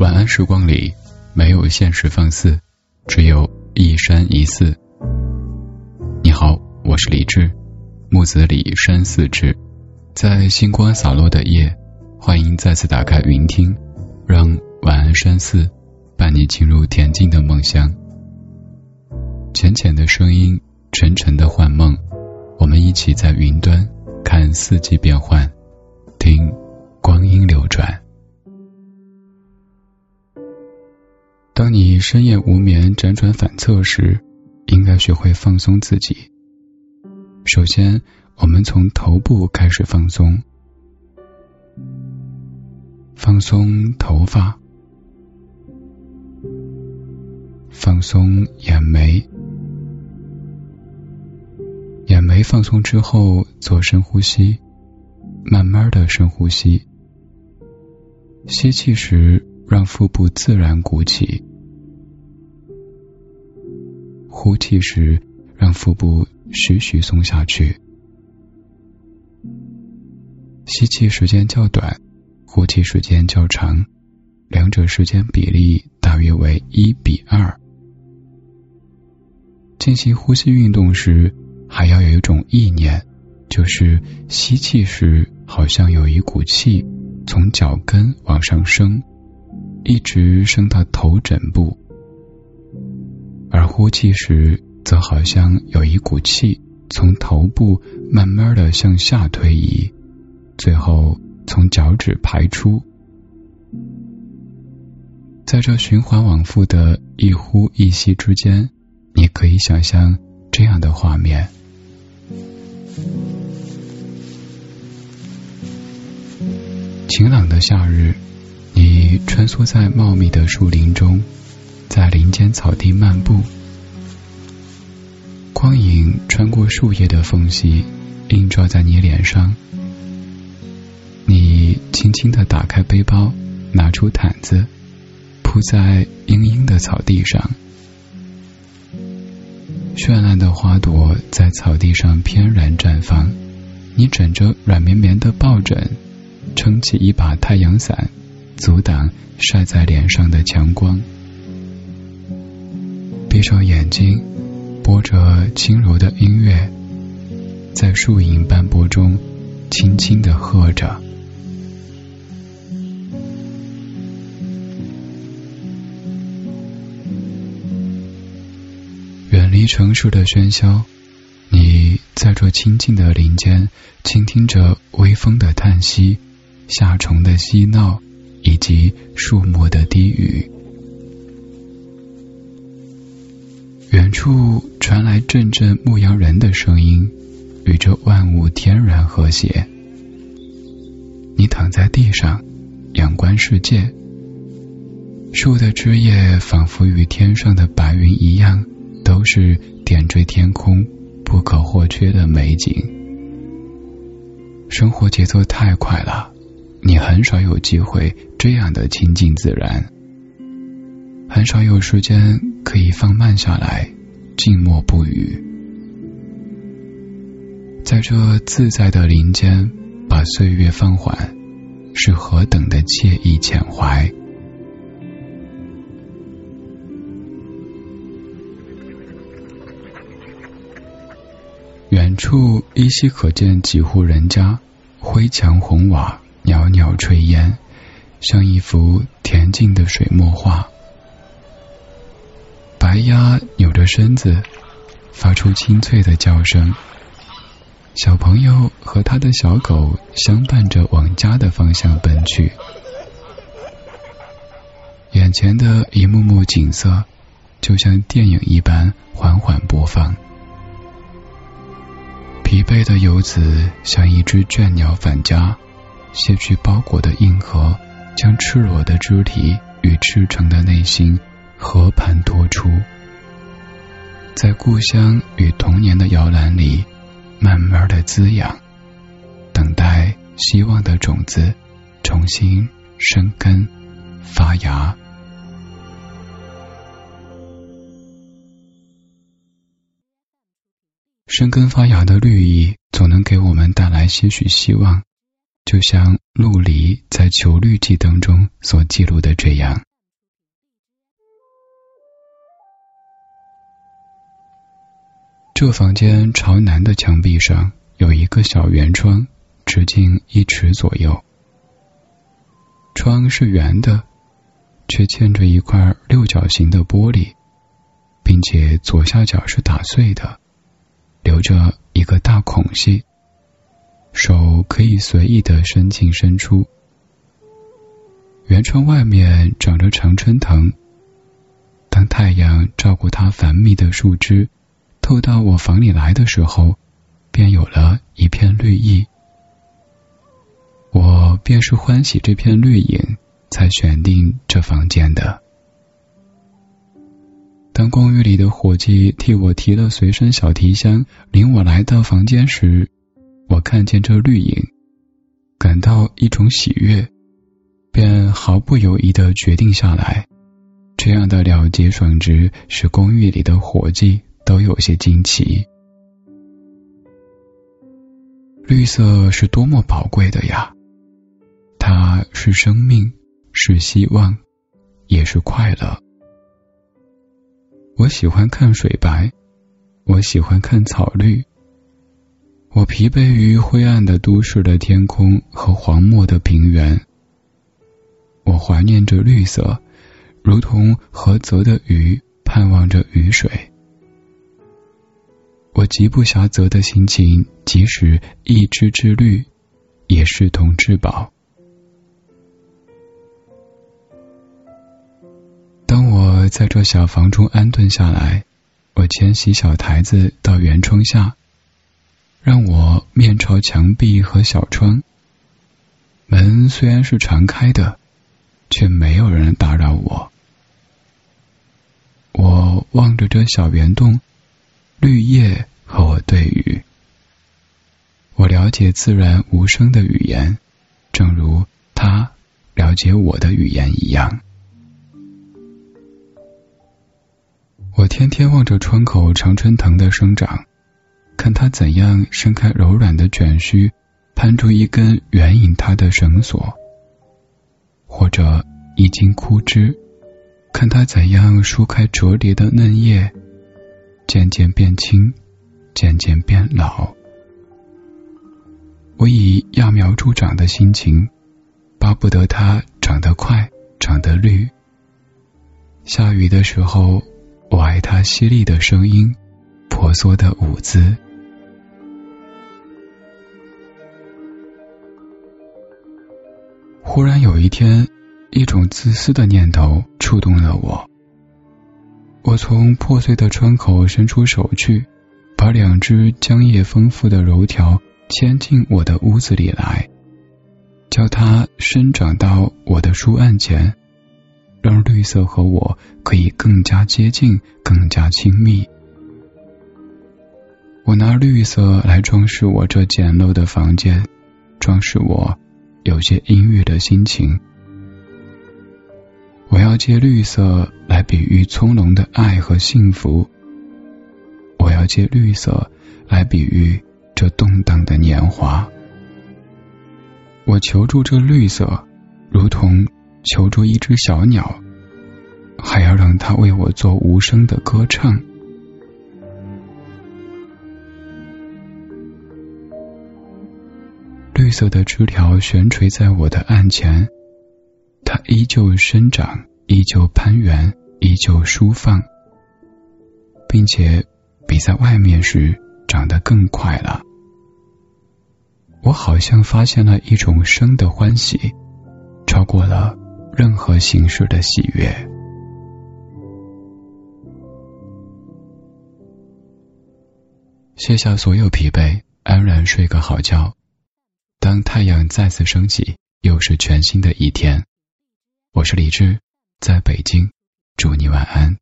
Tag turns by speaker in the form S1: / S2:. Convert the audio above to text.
S1: 晚安时光里，没有现实放肆，只有一山一寺。你好，我是李志，木子李山寺志，在星光洒落的夜，欢迎再次打开云听，让晚安山寺伴你进入恬静的梦乡。浅浅的声音，沉沉的幻梦，我们一起在云端看四季变换，听光阴流转。当你深夜无眠、辗转反侧时，应该学会放松自己。首先，我们从头部开始放松，放松头发，放松眼眉。眼眉放松之后，做深呼吸，慢慢的深呼吸。吸气时，让腹部自然鼓起。呼气时，让腹部徐徐松下去。吸气时间较短，呼气时间较长，两者时间比例大约为一比二。进行呼吸运动时，还要有一种意念，就是吸气时好像有一股气从脚跟往上升，一直升到头枕部。而呼气时，则好像有一股气从头部慢慢的向下推移，最后从脚趾排出。在这循环往复的一呼一吸之间，你可以想象这样的画面：晴朗的夏日，你穿梭在茂密的树林中。在林间草地漫步，光影穿过树叶的缝隙，映照在你脸上。你轻轻的打开背包，拿出毯子，铺在茵茵的草地上。绚烂的花朵在草地上翩然绽放。你枕着软绵绵的抱枕，撑起一把太阳伞，阻挡晒在脸上的强光。闭上眼睛，播着轻柔的音乐，在树影斑驳中轻轻的喝着。远离城市的喧嚣，你在这清静的林间，倾听着微风的叹息、夏虫的嬉闹以及树木的低语。远处传来阵阵牧羊人的声音，与这万物天然和谐。你躺在地上，仰观世界。树的枝叶仿佛与天上的白云一样，都是点缀天空不可或缺的美景。生活节奏太快了，你很少有机会这样的亲近自然。很少有时间可以放慢下来，静默不语，在这自在的林间，把岁月放缓，是何等的惬意浅怀。远处依稀可见几户人家，灰墙红瓦，袅袅炊烟，像一幅恬静的水墨画。白鸭扭着身子，发出清脆的叫声。小朋友和他的小狗相伴着往家的方向奔去。眼前的一幕幕景色，就像电影一般缓缓播放。疲惫的游子像一只倦鸟返家，卸去包裹的硬壳，将赤裸的肢体与赤诚的内心。和盘托出，在故乡与童年的摇篮里，慢慢的滋养，等待希望的种子重新生根发芽。生根发芽的绿意，总能给我们带来些许希望，就像陆离在《求绿记》当中所记录的这样。这房间朝南的墙壁上有一个小圆窗，直径一尺左右。窗是圆的，却嵌着一块六角形的玻璃，并且左下角是打碎的，留着一个大孔隙，手可以随意的伸进伸出。圆窗外面长着常春藤，当太阳照过它繁密的树枝。透到我房里来的时候，便有了一片绿意。我便是欢喜这片绿影，才选定这房间的。当公寓里的伙计替我提了随身小提箱，领我来到房间时，我看见这绿影，感到一种喜悦，便毫不犹豫的决定下来。这样的了结爽直，使公寓里的伙计。都有些惊奇。绿色是多么宝贵的呀！它是生命，是希望，也是快乐。我喜欢看水白，我喜欢看草绿。我疲惫于灰暗的都市的天空和黄漠的平原。我怀念着绿色，如同涸泽的鱼盼望着雨水。极不暇择的心情，即使一枝之绿，也视同至宝。当我在这小房中安顿下来，我牵起小台子到圆窗下，让我面朝墙壁和小窗。门虽然是常开的，却没有人打扰我。我望着这小圆洞。绿叶和我对语，我了解自然无声的语言，正如他了解我的语言一样。我天天望着窗口常春藤的生长，看它怎样伸开柔软的卷须，攀住一根援引它的绳索，或者一茎枯枝，看它怎样舒开折叠的嫩叶。渐渐变轻，渐渐变老。我以揠苗助长的心情，巴不得它长得快，长得绿。下雨的时候，我爱它犀利的声音，婆娑的舞姿。忽然有一天，一种自私的念头触动了我。我从破碎的窗口伸出手去，把两只浆液丰富的柔条牵进我的屋子里来，叫它生长到我的书案前，让绿色和我可以更加接近，更加亲密。我拿绿色来装饰我这简陋的房间，装饰我有些阴郁的心情。我要借绿色来比喻葱茏的爱和幸福，要借绿色来比喻这动荡的年华。我求助这绿色，如同求助一只小鸟，还要让它为我做无声的歌唱。绿色的枝条悬垂在我的案前。它依旧生长，依旧攀援，依旧舒放，并且比在外面时长得更快了。我好像发现了一种生的欢喜，超过了任何形式的喜悦。卸下所有疲惫，安然睡个好觉。当太阳再次升起，又是全新的一天。我是李志，在北京，祝你晚安。